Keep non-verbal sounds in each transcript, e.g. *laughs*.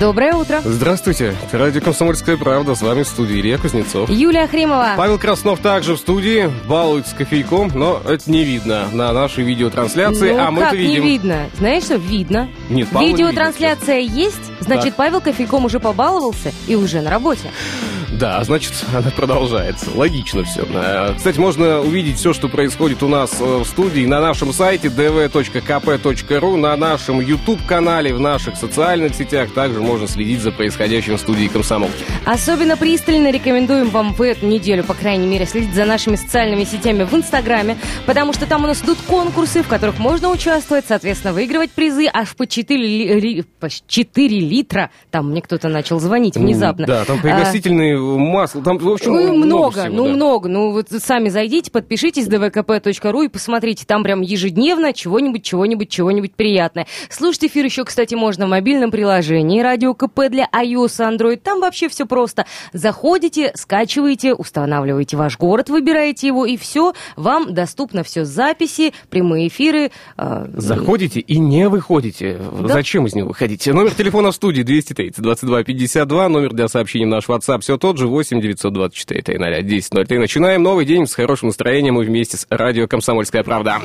Доброе утро. Здравствуйте. Радио «Комсомольская правда». С вами в студии Илья Кузнецов. Юлия Хримова. Павел Краснов также в студии, балуется кофейком, но это не видно на нашей видеотрансляции, ну, а мы как это видим. не видно? Знаешь что, видно. Нет, Павла не Видеотрансляция есть, значит, Так. Павел кофейком уже побаловался и уже на работе. Да, а значит, *laughs* она продолжается. Логично все. Кстати, можно увидеть все, что происходит у нас э, в студии на нашем сайте dv.kp.ru, на нашем YouTube-канале, в наших социальных сетях. Также можно следить за происходящим в студии «Комсомолки». Особенно пристально рекомендуем вам в эту неделю, по крайней мере, следить за нашими социальными сетями в Инстаграме, потому что там у нас идут конкурсы, в которых можно участвовать, соответственно, выигрывать призы аж по 4, ли- по 4 литра. Там мне кто-то начал звонить внезапно. Да, там пригласительные масла, там, в общем, Ой, много, всего, ну да. много. Ну вот сами зайдите, подпишитесь dvkp.ru и посмотрите, там прям ежедневно чего-нибудь, чего-нибудь, чего-нибудь приятное. Слушать эфир еще, кстати, можно в мобильном приложении Радио КП для iOS и Android. Там вообще все просто. Заходите, скачиваете, устанавливаете ваш город, выбираете его, и все, вам доступно все записи, прямые эфиры. э, Заходите и не выходите. Да. Зачем из него выходить? Номер телефона в студии 230 22 52, номер для сообщений в наш WhatsApp все тот же 8 924 300 10 Начинаем. Новый день с хорошим настроением и вместе с радио «Комсомольская правда».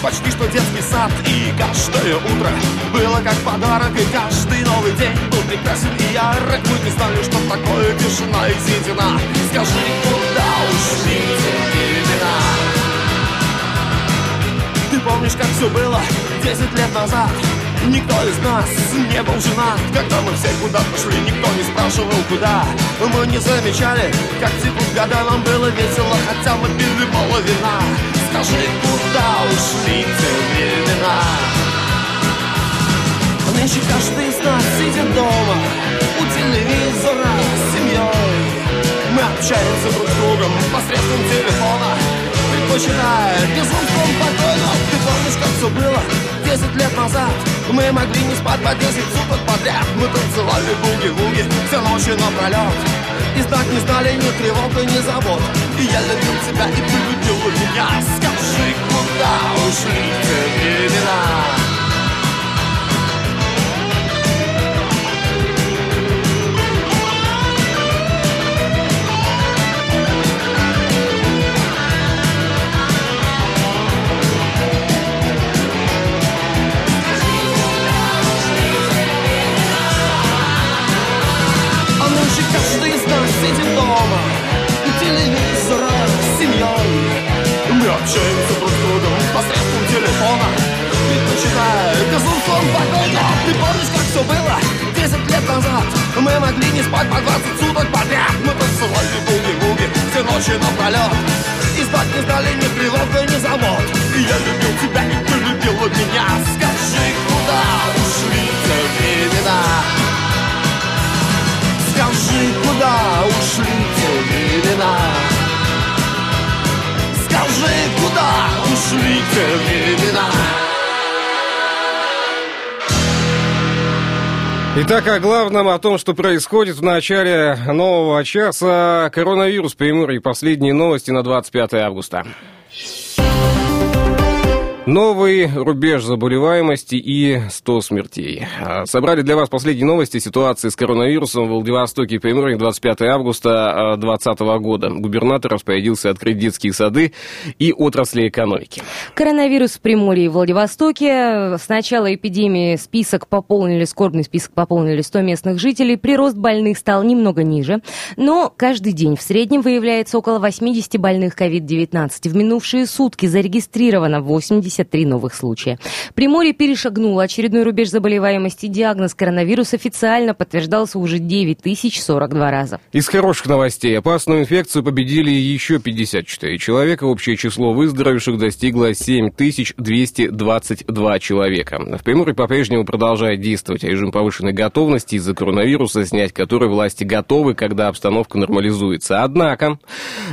Почти что детский сад И каждое утро было как подарок И каждый новый день был прекрасен и ярок. Мы не знали, что такое тишина и седина. Скажи, куда ушли помнишь, как все было 10 лет назад? Никто из нас не был женат. Когда мы все куда-то шли, никто не спрашивал куда. Мы не замечали, как текут года Нам было весело, хотя мы пили мало вина Скажи, куда ушли те времена? Нынче каждый из нас сидит дома У телевизора с семьей. Мы общаемся друг с другом посредством телефона. Предпочитая безумством покойно Ты помнишь, как все было 10 лет назад. Мы могли не спать по 10 суток подряд. Мы танцевали буги-вуги все ночи напролет И знать не знали ни тревог и ни забот. И я любил тебя, и ты любила меня. Скажи, куда ушли те времена? Итак, о главном, о том, что происходит в начале нового часа. Коронавирус, Приморье, последние новости на 25 августа. Новый рубеж заболеваемости и 100 смертей. А, Собрали для вас последние новости ситуации с коронавирусом в Владивостоке и Приморье 25 августа 2020 года. Губернатор распорядился открыть детские сады и отрасли экономики. Коронавирус в Приморье и Владивостоке. С начала эпидемии список пополнили, скорбный список пополнили 100 местных жителей. Прирост больных стал немного ниже. Но каждый день в среднем выявляется около 80 больных COVID-19. В минувшие сутки зарегистрировано 80 73 новых случая. Приморье перешагнуло очередной рубеж заболеваемости. Диагноз коронавирус официально подтверждался уже 9042 раза. Из хороших новостей. Опасную инфекцию победили еще 54 человека. Общее число выздоровевших достигло 7222 человека. В Приморье по-прежнему продолжает действовать режим повышенной готовности из-за коронавируса, снять который власти готовы, когда обстановка нормализуется. Однако,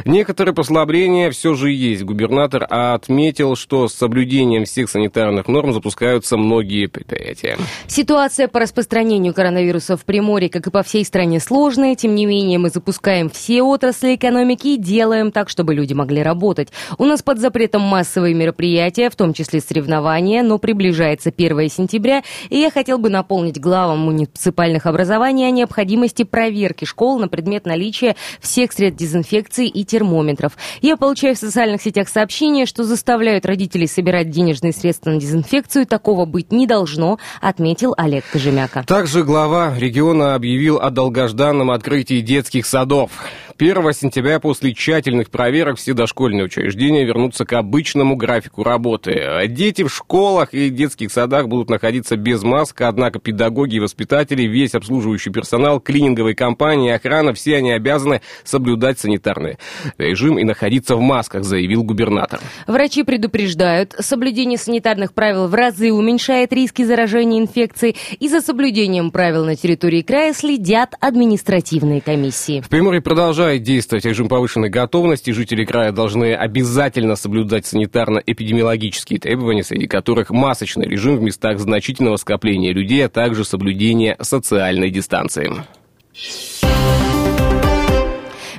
некоторые послабления все же есть. Губернатор отметил, что с соблюдением всех санитарных норм запускаются многие предприятия. Ситуация по распространению коронавируса в Приморье, как и по всей стране, сложная. Тем не менее, мы запускаем все отрасли экономики и делаем так, чтобы люди могли работать. У нас под запретом массовые мероприятия, в том числе соревнования, но приближается 1 сентября, и я хотел бы наполнить главам муниципальных образований о необходимости проверки школ на предмет наличия всех средств дезинфекции и термометров. Я получаю в социальных сетях сообщения, что заставляют родителей собирать денежные средства на дезинфекцию. Такого быть не должно, отметил Олег Кожемяка. Также глава региона объявил о долгожданном открытии детских садов. 1 сентября после тщательных проверок все дошкольные учреждения вернутся к обычному графику работы. Дети в школах и детских садах будут находиться без масок, однако педагоги и воспитатели, весь обслуживающий персонал, клининговые компании, охрана, все они обязаны соблюдать санитарный режим и находиться в масках, заявил губернатор. Врачи предупреждают, соблюдение санитарных правил в разы уменьшает риски заражения инфекцией, и за соблюдением правил на территории края следят административные комиссии. В Приморье продолжает действовать режим повышенной готовности. Жители края должны обязательно соблюдать санитарно-эпидемиологические требования, среди которых масочный режим в местах значительного скопления людей, а также соблюдение социальной дистанции.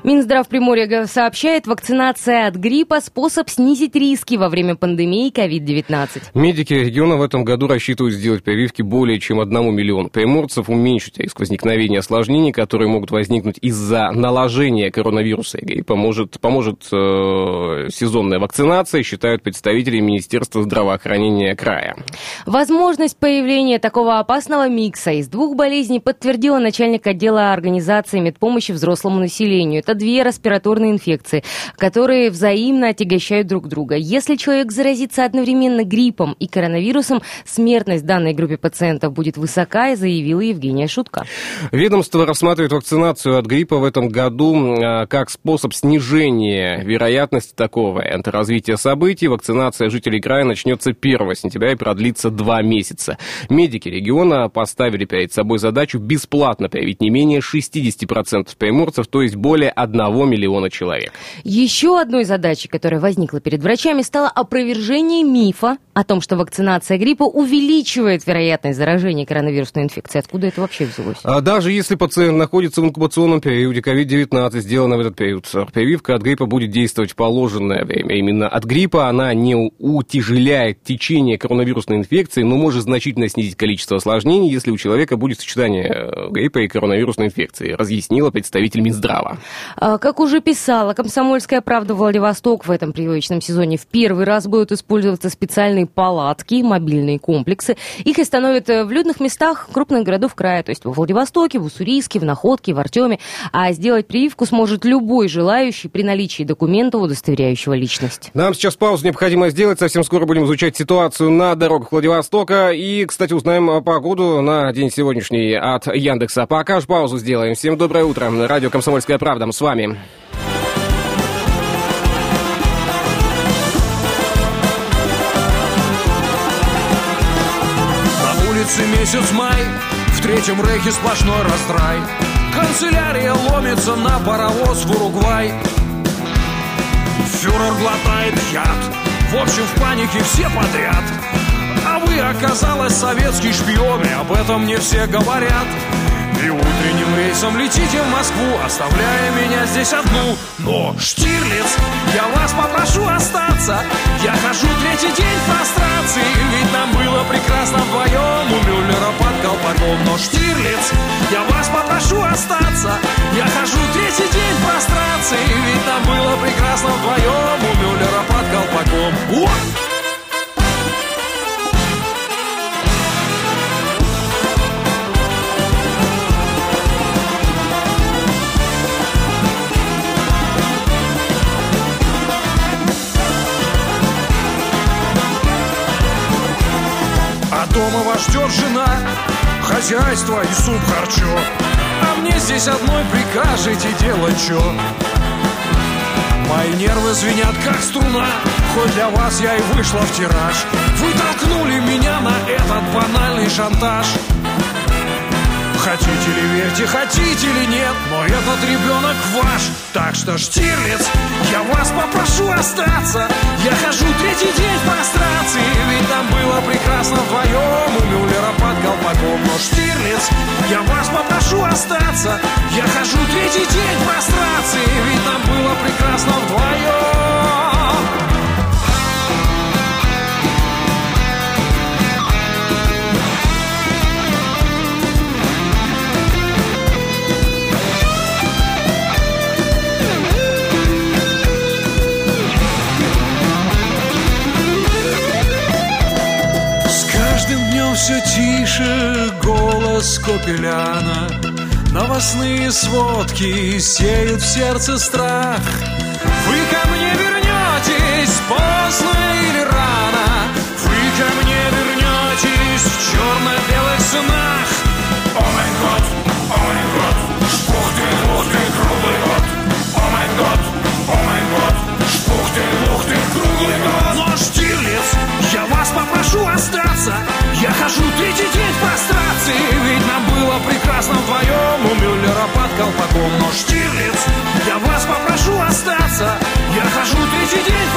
Минздрав Приморья сообщает, вакцинация от гриппа – способ снизить риски во время пандемии COVID-19. Медики региона в этом году рассчитывают сделать прививки более чем одному миллиону приморцев, уменьшить риск возникновения осложнений, которые могут возникнуть из-за наложения коронавируса и гриппа. Может, поможет э, сезонная вакцинация, считают представители Министерства здравоохранения края. Возможность появления такого опасного микса из двух болезней подтвердила начальник отдела организации медпомощи взрослому населению. Это две респираторные инфекции, которые взаимно отягощают друг друга. Если человек заразится одновременно гриппом и коронавирусом, смертность данной группе пациентов будет высока, заявила Евгения Шутка. Ведомство рассматривает вакцинацию от гриппа в этом году а, как способ снижения вероятности такого развития событий. Вакцинация жителей края начнется 1 сентября и продлится два месяца. Медики региона поставили перед собой задачу бесплатно привить не менее 60% приморцев, то есть более 1 миллиона человек. Еще одной задачей, которая возникла перед врачами, стало опровержение мифа о том, что вакцинация гриппа увеличивает вероятность заражения коронавирусной инфекцией. Откуда это вообще взялось? А даже если пациент находится в инкубационном периоде COVID-19, сделана в этот период, прививка от гриппа будет действовать в положенное время. Именно от гриппа она не утяжеляет течение коронавирусной инфекции, но может значительно снизить количество осложнений, если у человека будет сочетание э, гриппа и коронавирусной инфекции, разъяснила представитель Минздрава. А, как уже писала «Комсомольская правда» Владивосток в этом привычном сезоне, в первый раз будут использоваться специальные палатки, мобильные комплексы. Их установят э, в людных местах крупных городов края, то есть во Владивостоке, в Уссурийске, в Находке, в Артеме. А сделать прививку сможет любой желающий при наличии документа, удостоверяющего личность. Нам сейчас паузу необходимо сделать. Совсем скоро будем изучать ситуацию на дорогах Владивостока. И, кстати, узнаем погоду на день сегодняшний от Яндекса. Пока ж паузу сделаем. Всем доброе утро. Радио «Комсомольская правда» вами. На улице месяц май, в третьем рейхе сплошной растрай. Канцелярия ломится на паровоз в Уругвай. Фюрер глотает яд, в общем в панике все подряд. А вы, оказалось, советский шпион, и об этом не все говорят. И утренним рейсом летите в Москву, оставляя меня здесь одну. Но, Штирлиц, я вас попрошу остаться. Я хожу третий день в прострации, ведь нам было прекрасно вдвоем у Мюллера под колпаком. Но, Штирлиц, я вас попрошу остаться. Я хожу третий день в прострации, ведь нам было прекрасно вдвоем у Мюллера под колпаком. О! Дома вас ждет жена Хозяйство и суп харчо. А мне здесь одной прикажете делать чё? Мои нервы звенят как струна Хоть для вас я и вышла в тираж. Вы толкнули меня на этот банальный шантаж Хотите ли верьте, хотите ли нет Но этот ребенок ваш. Так что, Штирлиц, я вас попрошу остаться. Я хожу третий день в прострации Ведь там было прекрасно вдвоем У Мюллера под колпаком. Но, Штирлиц, я вас попрошу остаться. Я хожу третий день в прострации Ведь там было прекрасно вдвоем все тише голос Копеляна. Новостные сводки сеют в сердце страх. Вы ко мне вернетесь поздно или рано. Вы ко мне вернетесь в черно-белых снах. О май год, о май год, ух ты, ух ты, круглый год. О май год, о май год, ух ты, ух ты, круглый год. Но, Штирлиц, я вас попрошу остаться. Я хожу третий день в прострации Ведь нам было прекрасно вдвоем. У Мюллера под колпаком Но, Штирлиц, я вас попрошу остаться. Я хожу третий день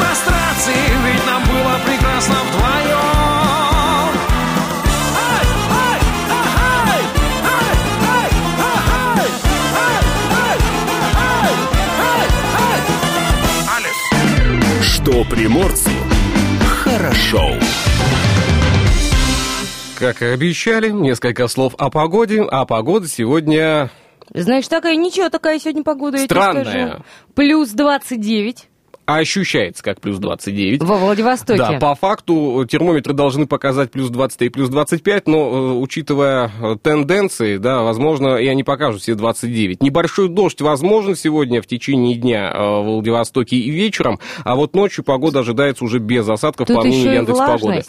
Как и обещали, несколько слов о погоде. А погода сегодня Знаешь, такая, ничего, такая сегодня погода, я тебе Странная. скажу. Плюс 29 ощущается как плюс 29. во Владивостоке. Да, по факту термометры должны показать плюс 23 и плюс 25, но э, учитывая э, тенденции, да, возможно, и они покажут все 29. Небольшой дождь возможен сегодня в течение дня э, в Владивостоке и вечером, а вот ночью погода ожидается уже без осадков, Тут по мнению еще и Яндекс.Погоды.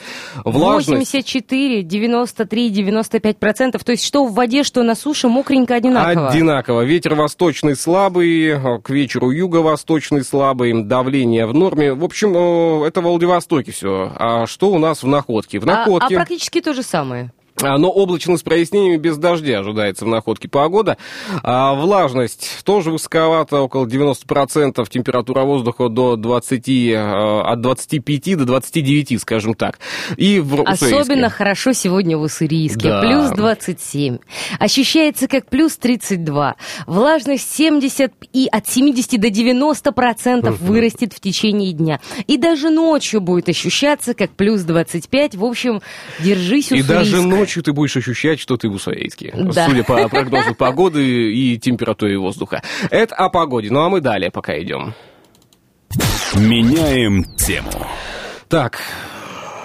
влажность. 84, 93, 95 процентов. То есть что в воде, что на суше, мокренько одинаково. Одинаково. Ветер восточный слабый, к вечеру юго-восточный слабый, давление в норме. В общем, э, это в Владивостоке все. А что у нас в Находке? В А- а, Находке... практически то же самое. А, Но облачно с прояснениями без дождя ожидается в находке погода. А, влажность тоже высоковата, около 90%. Температура воздуха до 20, э, от 25 до 29, скажем так. И в Уссурийске. Особенно хорошо сегодня в Уссурийске. Да. Плюс 27. Ощущается как плюс 32. Влажность 70 и от 70 до 90 процентов вырастет в течение дня. И даже ночью будет ощущаться как плюс 25. В общем, держись, И даже Уссурийск. Ночью ты будешь ощущать, что ты в Уссурийске. Да. Судя по прогнозу погоды и температуре воздуха. Это о погоде. Ну а мы далее пока идем. Меняем тему. Так,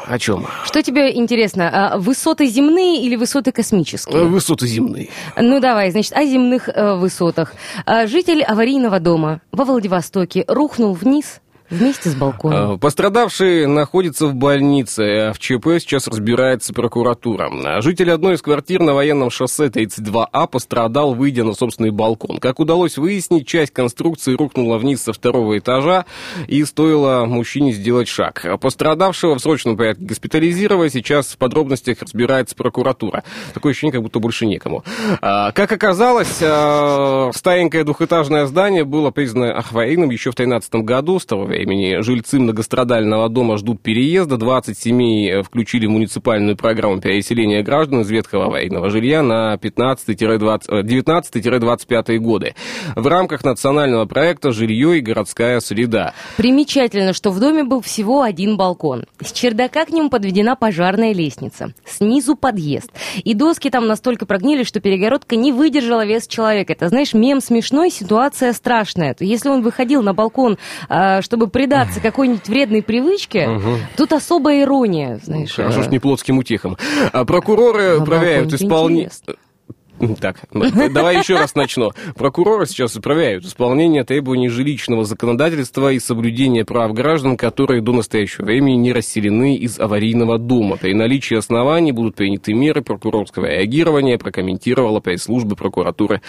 о чем? Что тебе интересно, а, высоты земные или высоты космические? Высоты земные. Ну давай, значит, о земных э, высотах. А, Житель аварийного дома во Владивостоке рухнул вниз вместе с балконом. Э, Пострадавший находится в больнице. а В ЧП сейчас разбирается прокуратура. А Житель одной из квартир на военном шоссе 32А пострадал, выйдя на собственный балкон. Как удалось выяснить, часть конструкции рухнула вниз со второго этажа и стоило мужчине сделать шаг. А Пострадавшего в срочном порядке госпитализировали. Сейчас в подробностях разбирается прокуратура. Такое ощущение, как будто больше некому. А, Как оказалось, а, старенькое двухэтажное здание было признано аварийным еще в 2013 году. С того времени жильцы многострадального дома ждут переезда. 20 семей э, включили в муниципальную программу переселения граждан из ветхого аварийного жилья на 15-20 э, 19-25 годы. В рамках национального проекта «Жилье и городская среда». Примечательно, что в доме был всего один балкон. С чердака к нему подведена пожарная лестница. Снизу подъезд. И доски там настолько прогнили, что перегородка не выдержала вес человека. Это, знаешь, мем смешной, ситуация страшная. Если он выходил на балкон, а, чтобы предаться какой-нибудь вредной привычке, тут особая ирония, знаешь. Хорошо, ж не плотским утехом. А Прокуроры проверяют исполнение... Так, давай еще раз начну. Прокуроры сейчас управляют исполнение требований жилищного законодательства и соблюдения прав граждан, которые до настоящего времени не расселены из аварийного дома. При наличии оснований будут приняты меры прокурорского реагирования, прокомментировала пресс-служба прокуратуры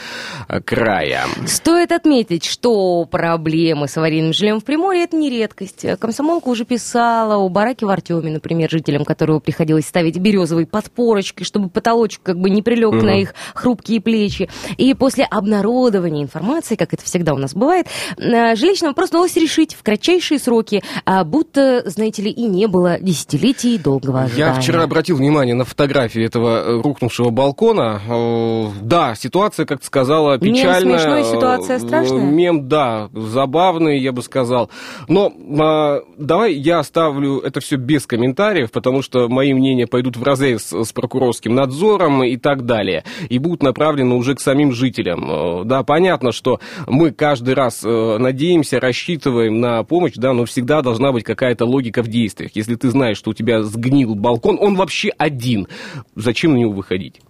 э, края. Стоит отметить, что проблемы с аварийным жильем в Приморье – это не редкость. Комсомолка уже писала о бараке в Артеме, например, жителям которого приходилось ставить березовые подпорочки, чтобы потолочек как бы не прилег угу. на их хрупкие плечи. И после обнародования информации, как это всегда у нас бывает, э, жилищный вопрос удалось решить в кратчайшие сроки, а будто, знаете ли, и не было десятилетий долгого ожидания. Я вчера обратил внимание на фотографии этого э, рухнувшего балкона. Э, да, ситуация, как ты сказала, печальная. Мем смешной, ситуация страшная. Мем, да, забавный, я бы сказал. Но а, давай я оставлю это все без комментариев, потому что мои мнения пойдут в разрез с прокурорским надзором и так далее. И будут направлены уже к самим жителям. Э, да, понятно, что мы каждый раз э, надеемся, рассчитываем на помощь, да, но всегда должна быть какая-то логика в действиях. Если ты знаешь, что у тебя сгнил балкон, он вообще один, зачем на него выходить?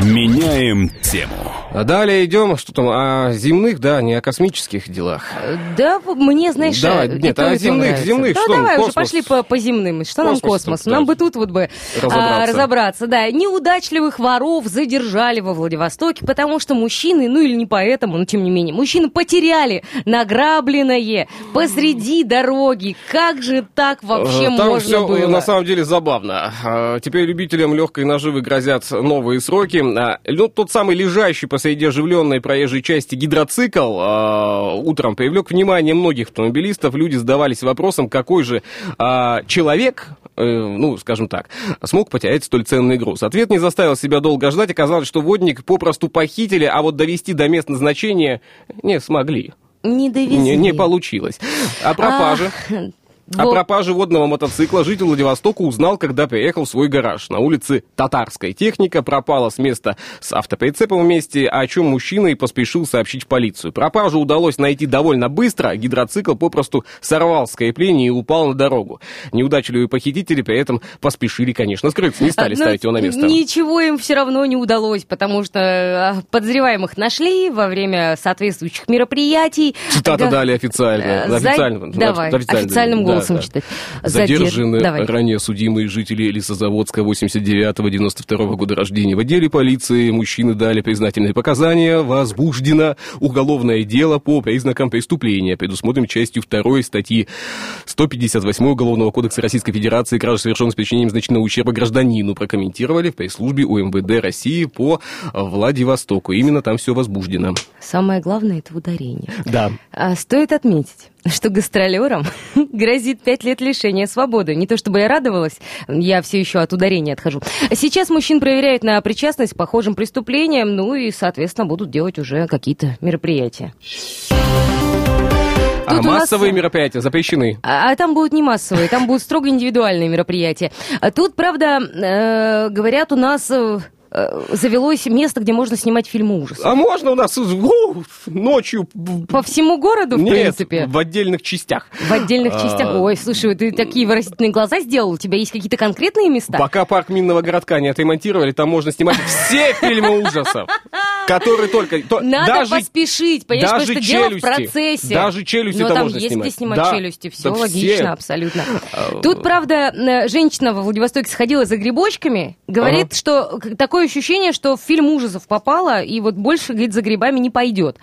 Меняем тему. А далее идем, что там, о земных, да, не о космических делах. Да, мне, знаешь, да, нет, о земных, земных, да, что давай космос? уже пошли по, по земным. Что космос, нам космос? Нам бы тут вот бы разобраться. А, разобраться. Да, неудачливых воров задержали во Владивостоке, потому что мужчины, ну или не поэтому, но тем не менее, мужчины потеряли награбленное посреди дороги. Как же так вообще Там можно все, было? на самом деле забавно. А, Теперь любителям легкой наживы грозят новые сроки. А, Ну, тот самый лежащий посреди оживленной проезжей части гидроцикл а, утром привлек внимание многих автомобилистов. Люди задавались вопросом, какой же а, человек, э, ну, скажем так, смог потерять столь ценный груз. Ответ не заставил себя долго ждать. Оказалось, что водник попросту похитили, а вот довести до места назначения не смогли. Не довезли. Не, не получилось. А пропажа? Ах, О вот. пропаже водного мотоцикла житель Владивостока узнал, когда приехал в свой гараж. На улице Татарская техника пропала с места с автоприцепом вместе, о чем мужчина и поспешил сообщить в полицию. Пропажу удалось найти довольно быстро, гидроцикл попросту сорвал с крепления и упал на дорогу. Неудачливые похитители при этом поспешили, конечно, скрыться, не стали Ну, ставить его на место. Ничего им все равно не удалось, потому что а, подозреваемых нашли во время соответствующих мероприятий. Цитата Га- далее официально. Э, за- официально Давай, официально, официальным да, голосом да. читать. Задержаны Задер- Давай. ранее судимые жители Лесозаводска 89-92 года рождения. В отделе полиции мужчины дали признательные показания. Возбуждено уголовное дело по признакам преступления, предусмотренным частью 2 статьи 158 Уголовного кодекса Российской Федерации «Кража, совершенная с причинением значительного ущерба гражданину», прокомментировали в пресс-службе УМВД России по Владивостоку. Именно там все возбуждено. Самое главное это ударение. Да. А, Стоит отметить, что гастролерам *laughs* грозит пять лет лишения свободы. Не то чтобы я радовалась, я все еще от ударения отхожу. Сейчас мужчин проверяют на причастность к похожим преступлениям, ну и, соответственно, будут делать уже какие-то мероприятия. А Тут нас- массовые мероприятия запрещены. А, а там будут не массовые, там будут строго индивидуальные мероприятия. А Тут, правда, э, говорят, у нас э, завелось место, где можно снимать фильмы ужасов. А можно у нас у, ночью... По всему городу, в Нет, принципе. в отдельных частях. В отдельных А, частях. Ой, слушай, ты такие выразительные глаза сделал. У тебя есть какие-то конкретные места? Пока парк Минного городка не отремонтировали, там можно снимать все *laughs* фильмы ужасов, которые только... то- Надо поспешить, понимаешь, потому что дело в процессе. Даже челюсти Но там там можно есть снимать. где снимать челюсти, все логично, абсолютно. Тут, правда, э, женщина во Владивостоке сходила за грибочками, говорит, что к- такое ощущение, что в фильм ужасов попала, и вот больше, говорит, за грибами не пойдет.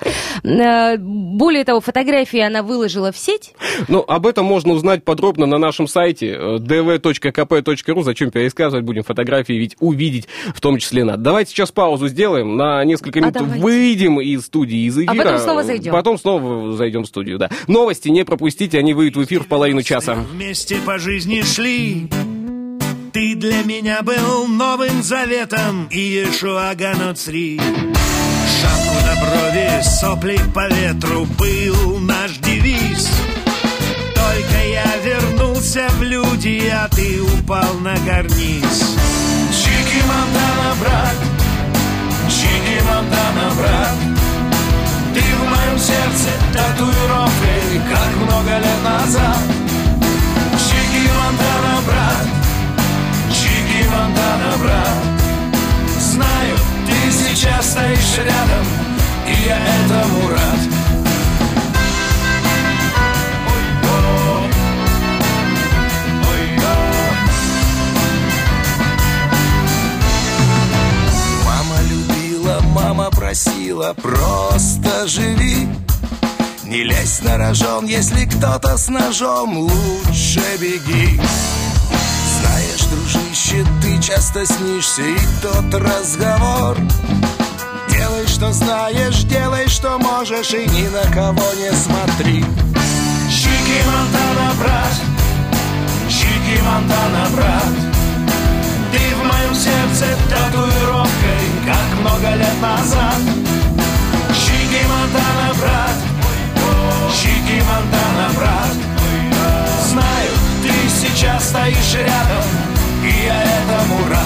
Э, Более того, фотографии она выложила в сеть. Ну, об этом можно узнать подробно на нашем сайте э, dv.kp.ru. Зачем пересказывать будем фотографии, ведь увидеть в том числе надо. Давайте сейчас паузу сделаем, на несколько минут давайте. выйдем из студии, из эфира. потом снова зайдем. Потом снова зайдем в студию, да. Новости не пропустите, они выйдут в эфир в половину часа. Вместе по жизни шли Ты для меня был новым заветом Иешуа Ганоцри Шапку на брови, сопли по ветру Был наш девиз. Только я вернулся в люди А ты упал на карниз. Чики-мантана, брат. Чики-мантана, брат. Ты в моем сердце татуировкой, как много лет назад. Чики Монтана, брат, Брат. Знаю, ты сейчас стоишь рядом, и я этому рад. Мама просила, просто живи. Не лезь на рожон, если кто-то с ножом, лучше беги. Дружище, ты часто снишься, и тот разговор. Делай, что знаешь, делай, что можешь, и ни на кого не смотри. Чики Монтана, брат, Чики Монтана, брат. Ты в моем сердце татуировкой, как много лет назад. Чики Монтана, брат, Чики Монтана, брат. Знаю, ты сейчас стоишь рядом, и я этому рад.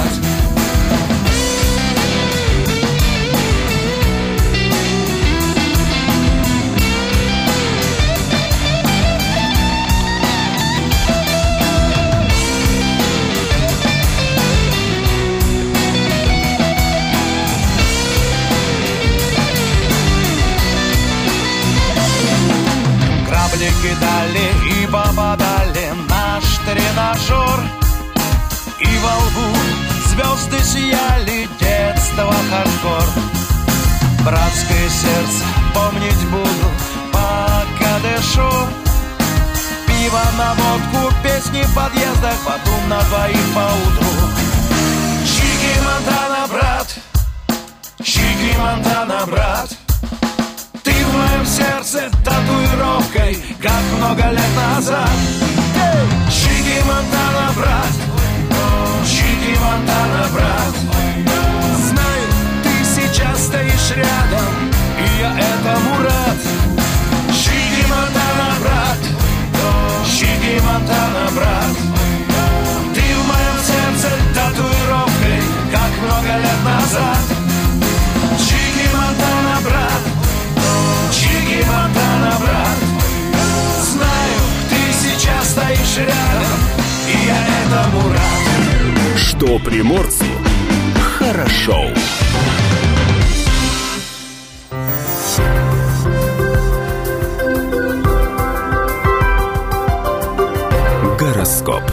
Кидали и попадали наш тренажер во лбу. Звезды сияли, детство хардкор. Братское сердце помнить буду, пока дышу. Пиво на водку, песни в подъездах, потом на двоих поутру. Чики Монтана, брат, Чики Монтана, брат. Ты в моем сердце татуировкой, как много лет назад. Чики Монтана, брат, Чики Монтана, брат. Знаю, ты сейчас стоишь рядом, и я этому рад. Чики Монтана, брат, Чики Монтана, брат. Ты в моем сердце татуировкой, как много лет назад. Чики Монтана, брат, Чики Монтана, брат Знаю, ты сейчас стоишь рядом И я этому рад Что приморцу хорошо. Гороскоп.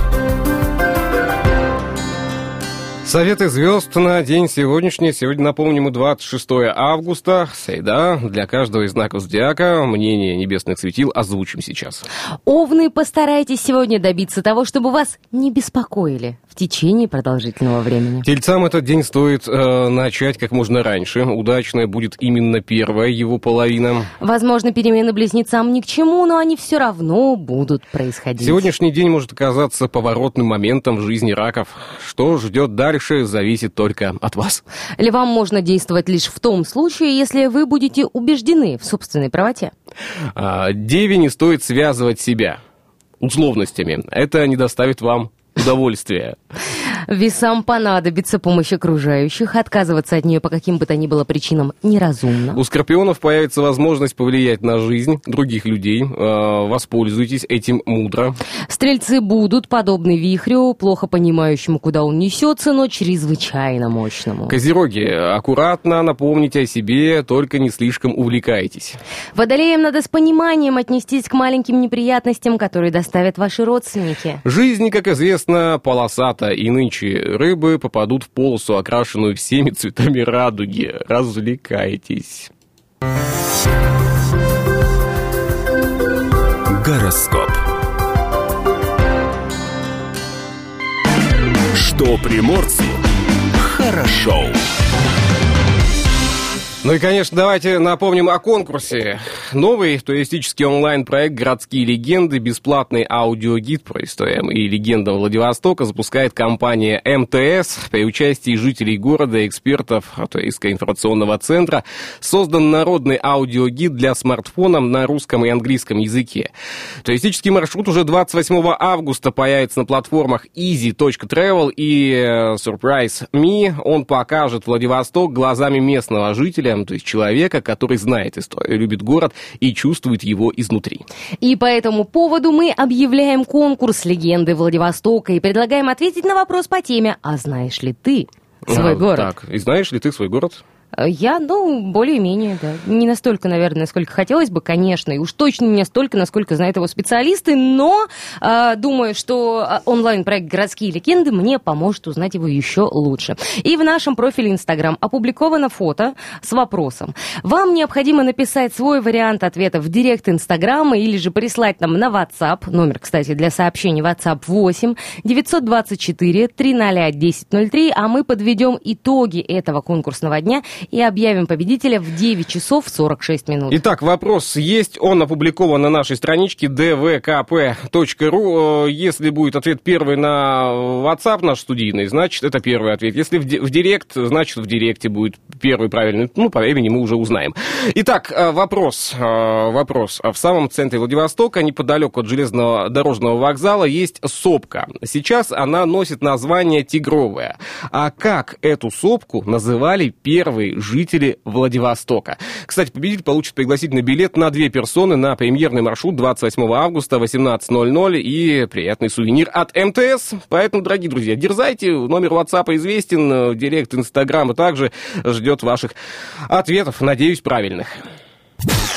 Советы звезд на день сегодняшний. Сегодня, напомним, 26 августа. Сейда. Для каждого из знаков зодиака мнение небесных светил озвучим сейчас. Овны, постарайтесь сегодня добиться того, чтобы вас не беспокоили в течение продолжительного времени. Тельцам этот день стоит э, начать как можно раньше. Удачная будет именно первая его половина. Возможно, перемены близнецам ни к чему, но они все равно будут происходить. Сегодняшний день может оказаться поворотным моментом в жизни раков. Что ждет дальше, зависит только от вас. Львам можно действовать лишь в том случае, если вы будете убеждены в собственной правоте. А, Деве не стоит связывать себя условностями. Это не доставит вам удовольствия. Весам понадобится помощь окружающих, отказываться от нее по каким бы то ни было причинам неразумно. У скорпионов появится возможность повлиять на жизнь других людей. А, Воспользуйтесь этим мудро. Стрельцы будут подобны вихрю, плохо понимающему, куда он несется, но чрезвычайно мощному. Козероги, аккуратно напомните о себе, только не слишком увлекайтесь. Водолеям надо с пониманием отнестись к маленьким неприятностям, которые доставят ваши родственники. Жизнь, как известно, полосата, и нынче рыбы попадут в полосу, окрашенную всеми цветами радуги. Развлекайтесь. Гороскоп. Что приморцу хорошо. Ну и, конечно, давайте напомним о конкурсе. Новый туристический онлайн-проект «Городские легенды», бесплатный аудиогид про историю и легендам Владивостока запускает компания МТС при участии жителей города и экспертов туристского информационного центра. Создан народный аудиогид для смартфона на русском и английском языке. Туристический маршрут уже 28 августа появится на платформах easy.travel и э, Surprise Me. Он покажет Владивосток глазами местного жителя, то есть человека, который знает историю, любит город и чувствует его изнутри. И по этому поводу мы объявляем конкурс «Легенды Владивостока» и предлагаем ответить на вопрос по теме «А знаешь ли ты свой А, город?» Так, и знаешь ли ты свой город? Э, Я, ну, более-менее, да. Не настолько, наверное, насколько хотелось бы, конечно, и уж точно не настолько, насколько знают его специалисты, но э, думаю, что э, онлайн-проект «Городские легенды» мне поможет узнать его еще лучше. И в нашем профиле Инстаграм опубликовано фото с вопросом. Вам необходимо написать свой вариант ответа в директ Инстаграма или же прислать нам на WhatsApp, номер, кстати, для сообщений WhatsApp 8 924 300 1003, а мы подведем итоги этого конкурсного дня и объявим победителя в 9 часов 46 минут. Итак, вопрос есть, он опубликован на нашей страничке dvkp.ru. Э, Если будет ответ первый на WhatsApp наш студийный, значит, это первый ответ. Если в, ди- в директ, значит, в директе будет первый правильный. Ну, по времени мы уже узнаем. Итак, э, вопрос. э, Вопрос. В самом центре Владивостока, неподалеку от железного дорожного вокзала, есть сопка. Сейчас она носит название Тигровая. А как эту сопку называли первые жители Владивостока? Кстати, победитель получит пригласительный билет на две персоны на премьерный маршрут 28 августа 18.00 и приятный сувенир от МТС. Поэтому, дорогие друзья, дерзайте, номер WhatsApp известен, директ Инстаграма также ждет ваших ответов, надеюсь, правильных.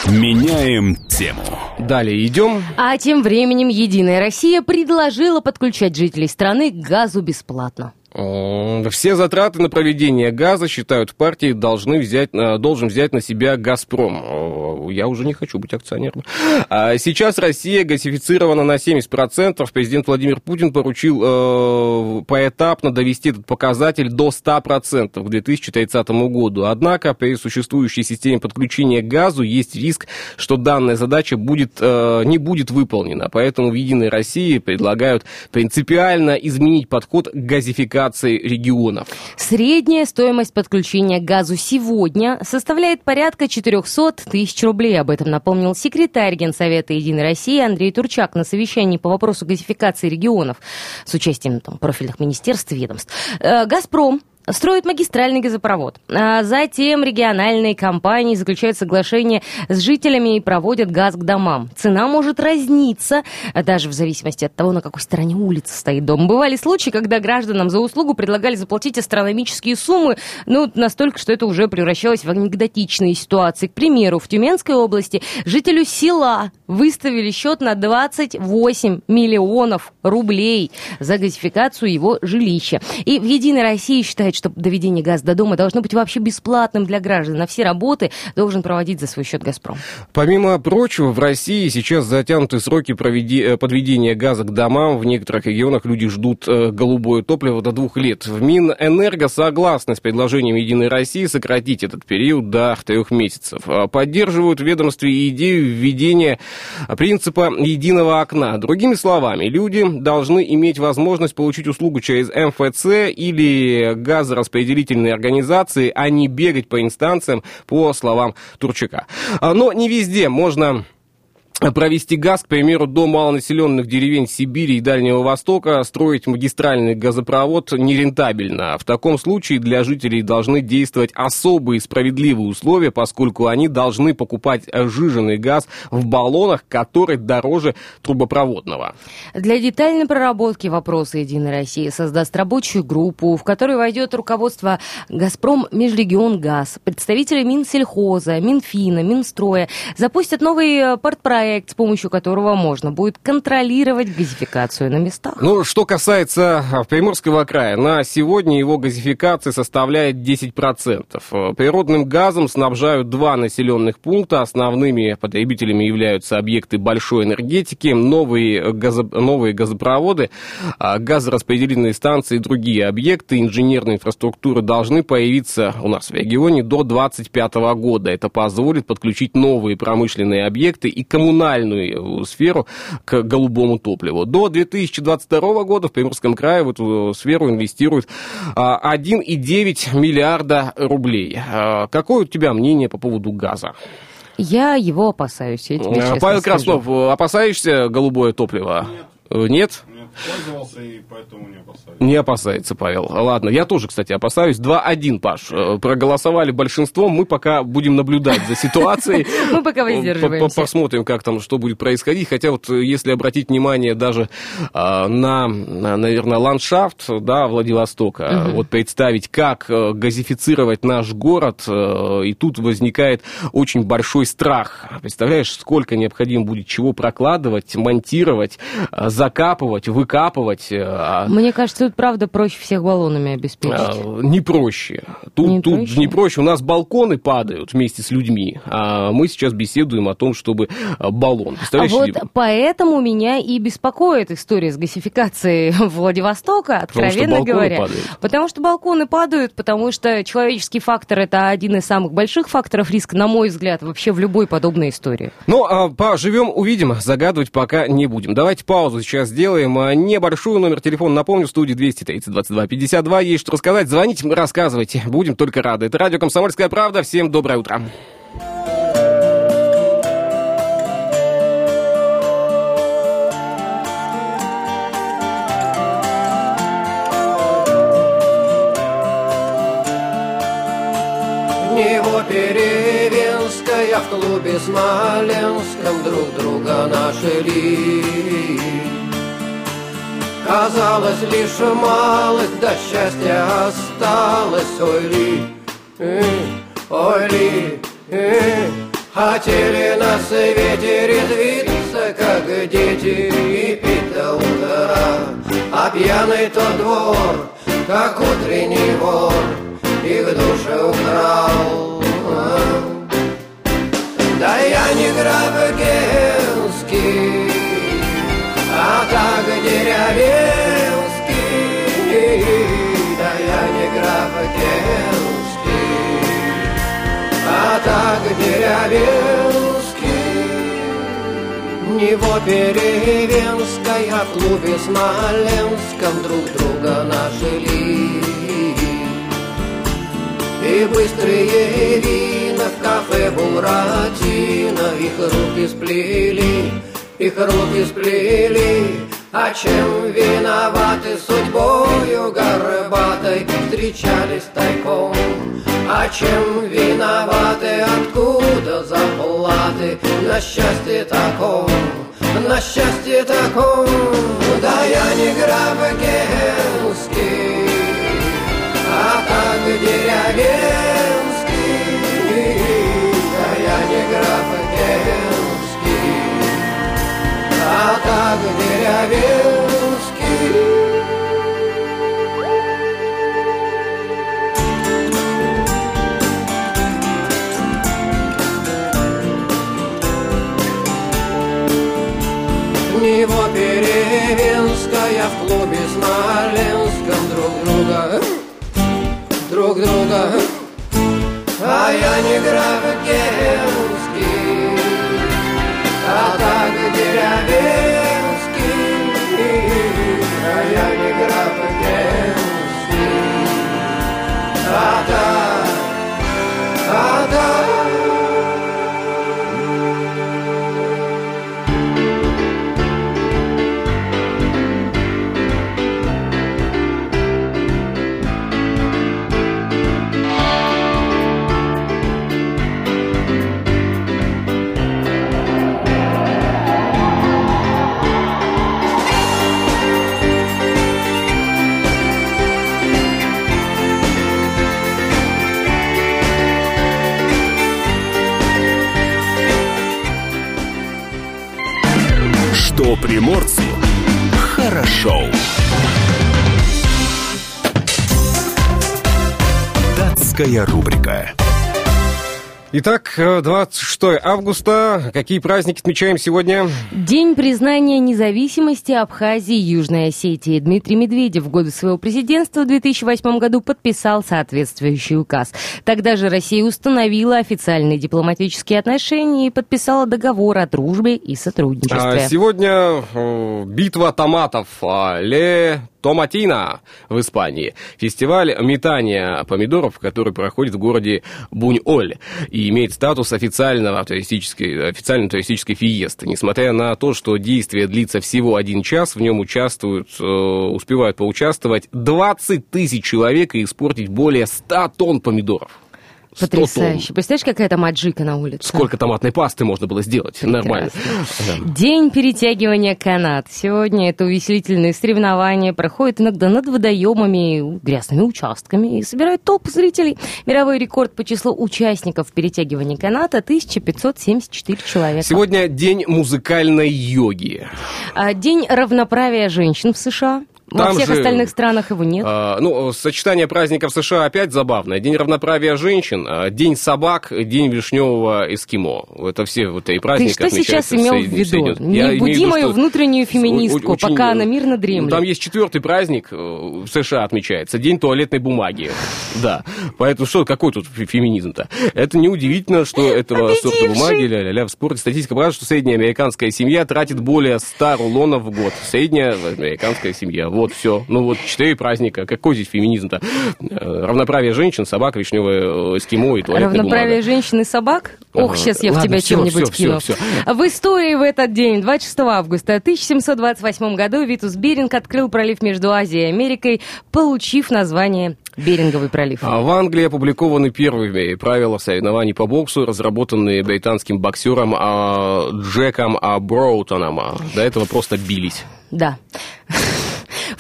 Меняем тему. Далее идем. А тем временем Единая Россия предложила подключать жителей страны к газу бесплатно. Все затраты на проведение газа, считают в партии, должны взять, э, должен взять на себя «Газпром». Я уже не хочу быть акционером. А Сейчас Россия газифицирована на 70%. Президент Владимир Путин поручил э, поэтапно довести этот показатель до 100% к 2030 году. Однако при существующей системе подключения к газу есть риск, что данная задача будет, э, не будет выполнена. Поэтому в «Единой России» предлагают принципиально изменить подход к газификации регионов. Средняя стоимость подключения к газу сегодня составляет порядка 400 тысяч рублей. Об этом напомнил секретарь Генсовета Единой России Андрей Турчак на совещании по вопросу газификации регионов с участием там, профильных министерств и ведомств. Э, «Газпром» строит магистральный газопровод. А затем региональные компании заключают соглашение с жителями и проводят газ к домам. Цена может разниться, даже в зависимости от того, на какой стороне улицы стоит дом. Бывали случаи, когда гражданам за услугу предлагали заплатить астрономические суммы, ну, настолько, что это уже превращалось в анекдотичные ситуации. К примеру, в Тюменской области жителю села выставили счет на 28 миллионов рублей за газификацию его жилища. И в «Единой России» считает, что доведение газа до дома должно быть вообще бесплатным для граждан, а все работы должен проводить за свой счет «Газпром». Помимо прочего, в России сейчас затянуты сроки проведи- э, подведения газа к домам. В некоторых регионах люди ждут э, голубое топливо до двух лет. В Минэнерго согласны с предложением Единой России сократить этот период до трех месяцев. А Поддерживают в ведомстве идею введения принципа единого окна. Другими словами, люди должны иметь возможность получить услугу через МФЦ или газораспределительные организации, а не бегать по инстанциям, по словам Турчака. А, Но не везде можно провести газ, к примеру, до малонаселенных деревень Сибири и Дальнего Востока, строить магистральный газопровод нерентабельно. В таком случае для жителей должны действовать особые справедливые условия, поскольку они должны покупать жиженый газ в баллонах, который дороже трубопроводного. Для детальной проработки вопроса «Единой России» создаст рабочую группу, в которой войдет руководство «Газпром Межрегион Газ», представители Минсельхоза, Минфина, Минстроя, запустят новый э, портпроект, с помощью которого можно будет контролировать газификацию на местах. Ну, что касается а, Приморского края, на сегодня его газификация составляет 10%. Э, Природным газом снабжают два населенных пункта. Основными потребителями являются объекты большой энергетики, новые, газо... новые газопроводы, а, газораспределительные станции и другие объекты инженерной инфраструктуры должны появиться у нас в регионе до 2025 года. Это позволит подключить новые промышленные объекты и коммунальные коммунальную сферу к голубому топливу. До 2022 года в Приморском крае в эту сферу инвестируют а, 1,9 миллиарда рублей. А, Какое у тебя мнение по поводу газа? Я его опасаюсь, я тебе честно Павел скажу. Краснов, опасаешься голубое топливо? Нет. Нет? Пользовался и поэтому не опасаюсь. Не опасается Павел. Ладно, я тоже, кстати, опасаюсь. 2-1, Паш. Э, Проголосовали большинством. Мы пока будем наблюдать за ситуацией. *laughs* Мы пока воздерживаемся. По- Посмотрим, как там, что будет происходить. Хотя вот э, если обратить внимание даже на, на, наверное, ландшафт, да, Владивостока, вот представить, как э, газифицировать наш город, э, и тут возникает очень большой страх. Представляешь, сколько необходимо будет чего прокладывать, монтировать, э, закапывать, выкапывать. э, а Мне кажется, тут правда проще всех баллонами обеспечить. а, Не проще. Тут, Не тут проще? не проще. У нас балконы падают вместе с людьми. А мы сейчас беседуем о том, чтобы а, баллон. А вот себе? поэтому меня и беспокоит история с газификацией *laughs* Владивостока, Потому откровенно балконы говоря. падают. Потому что балконы падают, потому что человеческий фактор это один из самых больших факторов риска, на мой взгляд, вообще в любой подобной истории. Ну, а, поживем, увидим. Загадывать пока не будем. Давайте паузу сейчас сделаем. А, Небольшую номер телефона, напомню, в студии 230 22 52. Есть что рассказать. Звоните, рассказывайте. Будем только рады. Это радио «Комсомольская правда». Всем доброе утро. Него Перевенская в клубе Смоленском друг друга нашли. Казалось, лишь малость до счастья осталось, ой ли, э, ой ли, э. Хотели на свете резвиться, как дети, и пить до утра, а пьяный тот двор, как утренний вор, их души украл. Да я не граф Генский, деревенский. Да я не граф Генский, а так деревенский. Него Перевенская в клубе Смоленском друг друга нашли. И быстрые вина в кафе Буратино Их руки сплели, их руки сплели А чем виноваты судьбою горбатой? Встречались тайком. А чем виноваты, откуда заплаты? На счастье таком, на счастье таком. Да я не граф Генский а так деревенский, а так деревенский. Него Перевенская в клубе Смоленском друг друга друг друга А я не граф Итак, э, 26 августа. Какие праздники отмечаем сегодня? День признания независимости Абхазии и Южной Осетии. Дмитрий Медведев в годы своего президентства в 2008 году подписал соответствующий указ. Тогда же Россия установила официальные дипломатические отношения и подписала договор о дружбе и сотрудничестве. А, Сегодня э, битва томатов. А, Ле Томатина в Испании. Фестиваль метания помидоров, который проходит в городе Бунь-Оль и имеет статус официального туристической, официальной туристической фиесты. Несмотря на то, что действие длится всего один час, в нем участвуют, э, успевают поучаствовать 20 тысяч человек и испортить более 100 тонн помидоров. 100 тонн. Потрясающе. Представляешь, какая там аджика на улице? Сколько томатной пасты можно было сделать? Нормально. Да. День перетягивания канат. Сегодня это увеселительные соревнования проходят иногда над водоемами, грязными участками и собирают толпы зрителей. Мировой рекорд по числу участников перетягивания каната 1574 человека. Сегодня день музыкальной йоги. А, День равноправия женщин в США. Во всех же, остальных странах его нет. А, ну, сочетание праздников США опять забавное. День равноправия женщин, а, День собак, День вишневого эскимо. Это все вот эти Ты праздники что сейчас в имел в виду? Не Я буди виду, мою внутреннюю феминистку, очень, пока она мирно дремлет. Там есть четвертый праздник э, в США отмечается, День туалетной бумаги. *laughs* Да. Поэтому что, какой тут фе- феминизм-то? Это неудивительно, что этого сорта бумаги ля-ля-ля в спорте. Статистика показывает, что средняя американская семья тратит более 100 рулонов в год. Средняя американская семья. Вот все. Ну вот четыре праздника. Какой здесь феминизм-то? Э, Равноправие женщин, собак, вишневое э, эскимо и туалетная Равноправие бумага. женщин и собак? Ох, сейчас я в Ладно, тебя всё, чем-нибудь кину. всё, В истории в этот день, 26 августа 1728 году, Витус Беринг открыл пролив между Азией и Америкой, получив название Беринговый пролив. А В Англии опубликованы первые правила соревнований по боксу, разработанные британским боксером а, Джеком а, Броутоном. До этого просто бились. Да.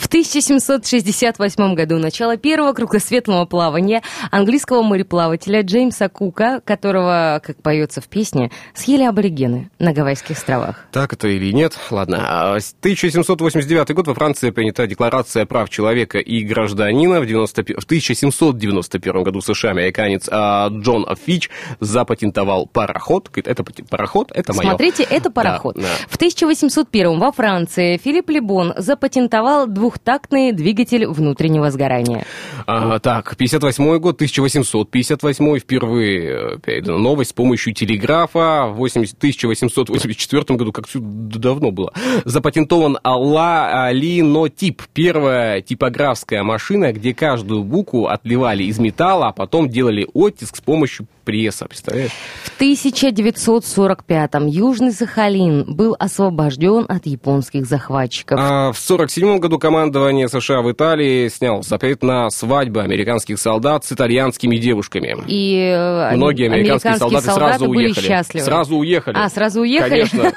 В 1768 году начало первого кругосветного плавания английского мореплавателя Джеймса Кука, которого, как поется в песне, съели аборигены на Гавайских островах. Так это или нет? Ладно. А, с 1789 год во Франции принята Декларация прав человека и гражданина. В, 90 в 1791 году США американец а, Джон Фич запатентовал пароход. Это пароход, это мое. Смотрите, это пароход. Да, да. В 1801 во Франции Филипп Лебон запатентовал двухтактный двигатель внутреннего сгорания. А, так, 58 год, 1858 впервые передана новость с помощью телеграфа. В 80 1884 году, как все давно было, запатентован Алла Линотип. Первая типографская машина, где каждую букву отливали из металла, а потом делали оттиск с помощью пресса. Представляешь? В 1945-м Южный Сахалин был освобожден от японских захватчиков. А в 1947 году командование США в Италии снял запрет на свадьбы американских солдат с итальянскими девушками. И э, Многие американские, солдаты, солдаты сразу были уехали. счастливы. Сразу уехали. А, сразу уехали? Конечно.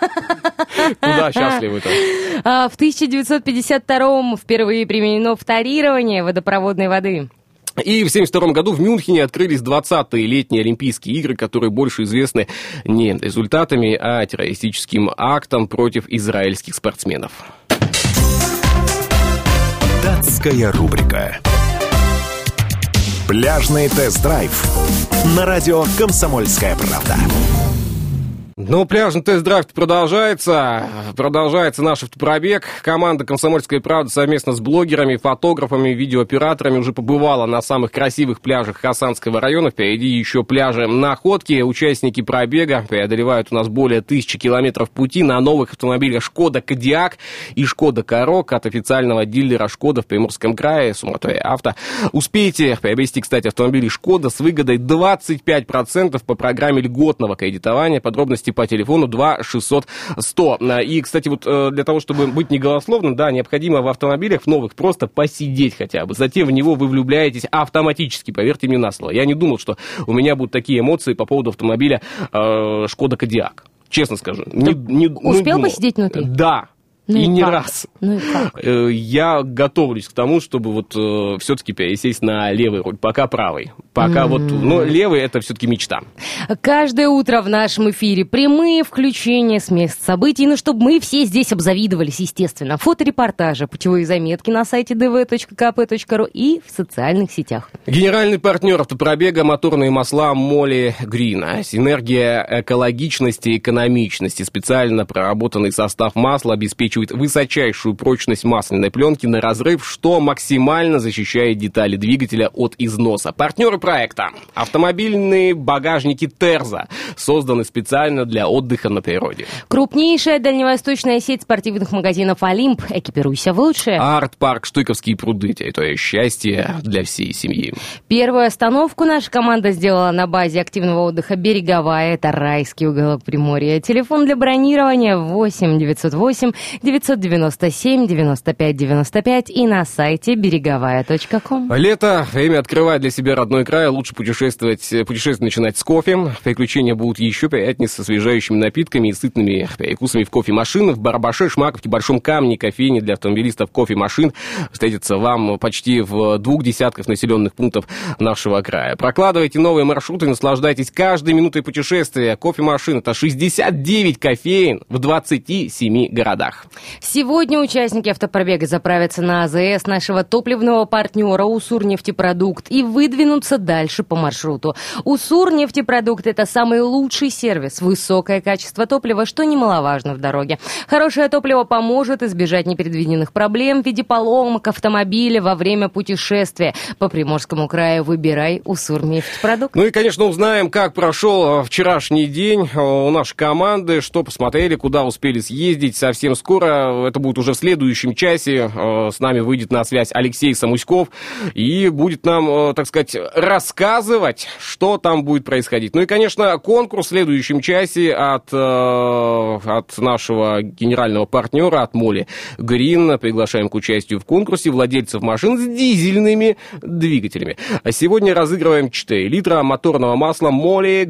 Куда счастливы-то? *laughs* А, В 1952-м впервые применено вторирование водопроводной воды. И в 1972 году в Мюнхене открылись 20-е летние Олимпийские игры, которые больше известны не результатами, а террористическим актом против израильских спортсменов. Датская рубрика. Пляжный тест-драйв на радио «Комсомольская правда». Ну, пляжный тест-драйв продолжается. Продолжается наш автопробег. Команда «Комсомольская правда» совместно с блогерами, фотографами, видеооператорами уже побывала на самых красивых пляжах Хасанского района. Впереди еще пляжи Находки. Участники пробега преодолевают у нас более тысячи километров пути на новых автомобилях «Шкода Кодиак» и «Шкода Корок» от официального дилера «Шкода» в Приморском крае, Суматория Авто. Успейте приобрести, кстати, автомобили «Шкода» с выгодой 25% по программе льготного кредитования. Подробности по телефону 2 600 100. И, кстати, вот э, для того, чтобы быть неголословным, да, необходимо в автомобилях в новых просто посидеть хотя бы. Затем в него вы влюбляетесь автоматически, поверьте мне на слово. Я не думал, что у меня будут такие эмоции по поводу автомобиля э, Шкода Кодиак. Честно скажу. Не- не- успел ну, посидеть внутри? Да. Ну и и не как? раз. Ну и как? Э, Я готовлюсь к тому, чтобы вот все-таки пересесть на левый руль, пока правый. Пока вот, ну, левый это все-таки мечта. Каждое утро в нашем эфире прямые включения с мест событий, ну, чтобы мы все здесь обзавидовались, естественно. Фоторепортажи, путевые заметки на сайте dv.kp.ru и в социальных сетях. Генеральный партнер автопробега моторные масла Моли Грина. Синергия экологичности и экономичности. Специально проработанный состав масла обеспечивает обеспечивает высочайшую прочность масляной пленки на разрыв, что максимально защищает детали двигателя от износа. Партнеры проекта – автомобильные багажники Терза, созданы специально для отдыха на природе. Крупнейшая дальневосточная сеть спортивных магазинов «Олимп». Экипируйся в лучшее. Арт-парк Штыковские пруды – это счастье для всей семьи. Первую остановку наша команда сделала на базе активного отдыха «Береговая». Это райский уголок Приморья. Телефон для бронирования 8 908 997 95 95 и на сайте береговая.ком. Лето, время открывать для себя родной край. Лучше путешествовать, путешествовать начинать с кофе. Приключения будут еще приятнее с освежающими напитками и сытными перекусами в кофемашинах. В Барабаше, Шмаковке, Большом Камне, кофейне для автомобилистов кофемашин встретится вам почти в двух десятках населенных пунктов нашего края. Прокладывайте новые маршруты, наслаждайтесь каждой минутой путешествия. Кофемашин — это 69 кофеин в 27 городах. Сегодня участники автопробега заправятся на АЗС нашего топливного партнера «Усурнефтепродукт» и выдвинутся дальше по маршруту. «Усурнефтепродукт» — это самый лучший сервис, высокое качество топлива, что немаловажно в дороге. Хорошее топливо поможет избежать непредвиденных проблем в виде поломок автомобиля во время путешествия. По Приморскому краю выбирай «Усурнефтепродукт». Ну и, конечно, узнаем, как прошел э, вчерашний день э, у нашей команды, что посмотрели, куда успели съездить. Совсем скоро, это будет уже в следующем часе, э, с нами выйдет на связь Алексей Самуськов и будет нам, так сказать, рассказывать, что там будет происходить. Ну и, конечно, конкурс в следующем часе от, от нашего генерального партнера, от Моли Грин. Приглашаем к участию в конкурсе владельцев машин с дизельными двигателями. Сегодня разыгрываем 4 литра моторного масла Моли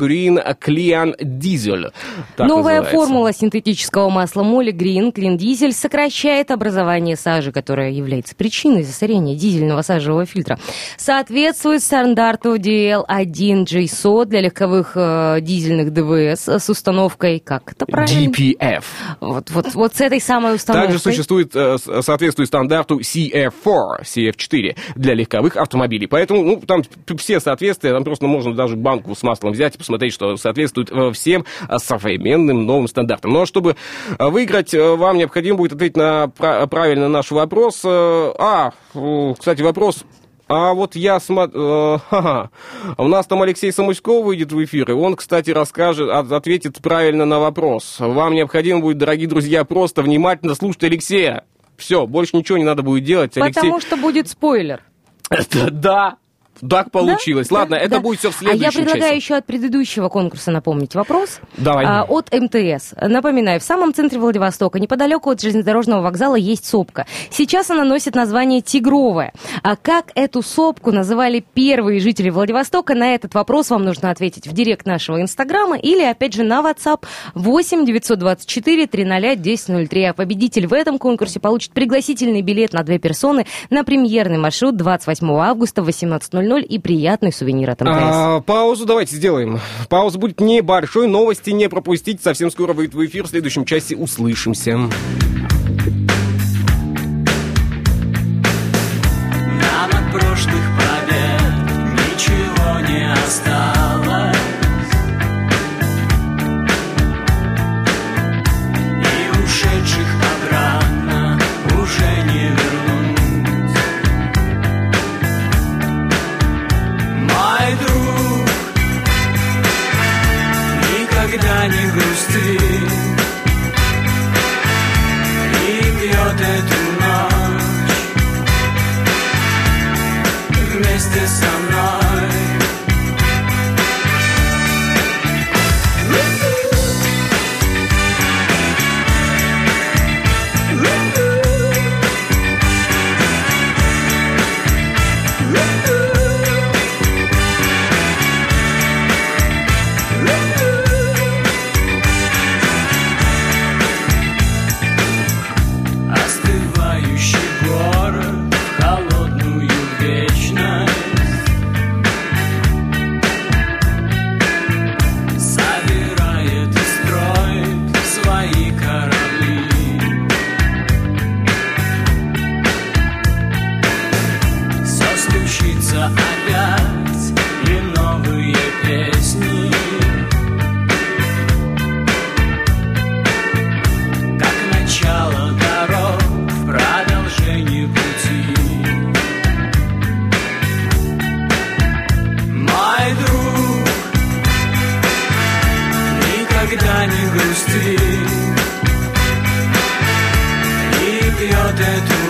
Clean Diesel. Так Новая называется. формула синтетического масла Моли Green Clean Diesel сокращает образование сажи, которая является причиной засорения дизельного сажевого фильтра. Соответствует стандарту DL1 JSO для легковых э, дизельных ДВС с установкой, как это правильно? DPF. Вот, вот, вот с этой самой установкой. Также существует, э, соответствует стандарту CF4, CF4 для легковых автомобилей. Поэтому, ну, там все соответствия, там просто можно даже банку с маслом взять и посмотреть, что соответствует э, всем э, современным новым стандартам. Но чтобы э, выиграть, вам необходимо будет ответить на пра- правильно наш вопрос. Э, А, э, кстати, вопрос а вот я смотрю... У нас там Алексей Самуськов выйдет в эфир, и он, кстати, расскажет, от- ответит правильно на вопрос. Вам необходимо будет, дорогие друзья, просто внимательно слушать Алексея. Все, больше ничего не надо будет делать. Алексей... Потому что будет спойлер. *laughs* Да, так получилось. Да, Ладно, да, это да. будет все в А следующем я предлагаю часе. еще от предыдущего конкурса напомнить вопрос. Давай. А, от МТС. Напоминаю, в самом центре Владивостока, неподалеку от железнодорожного вокзала, есть сопка. Сейчас она носит название Тигровая. А как эту сопку называли первые жители Владивостока, на этот вопрос вам нужно ответить в директ нашего инстаграма или, опять же, на WhatsApp 8 924 300 1003. А победитель в этом конкурсе получит пригласительный билет на две персоны на премьерный маршрут 28 августа в 18.00 и приятный сувенир от МТС. А, паузу давайте сделаем. Пауза будет небольшой, новости не пропустить. Совсем скоро выйдет в эфир. В следующем часе услышимся. Нам от прошлых побед ничего не осталось И ушедших обратно уже не вернуть κάνει γνωστή. Ή ποιότητα του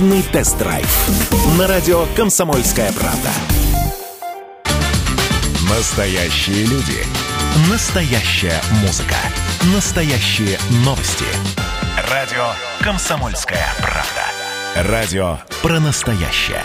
Пляжный тест-драйв. На радио «Комсомольская правда». Настоящие люди. Настоящая музыка. Настоящие новости. Радио «Комсомольская правда». Радио про настоящее.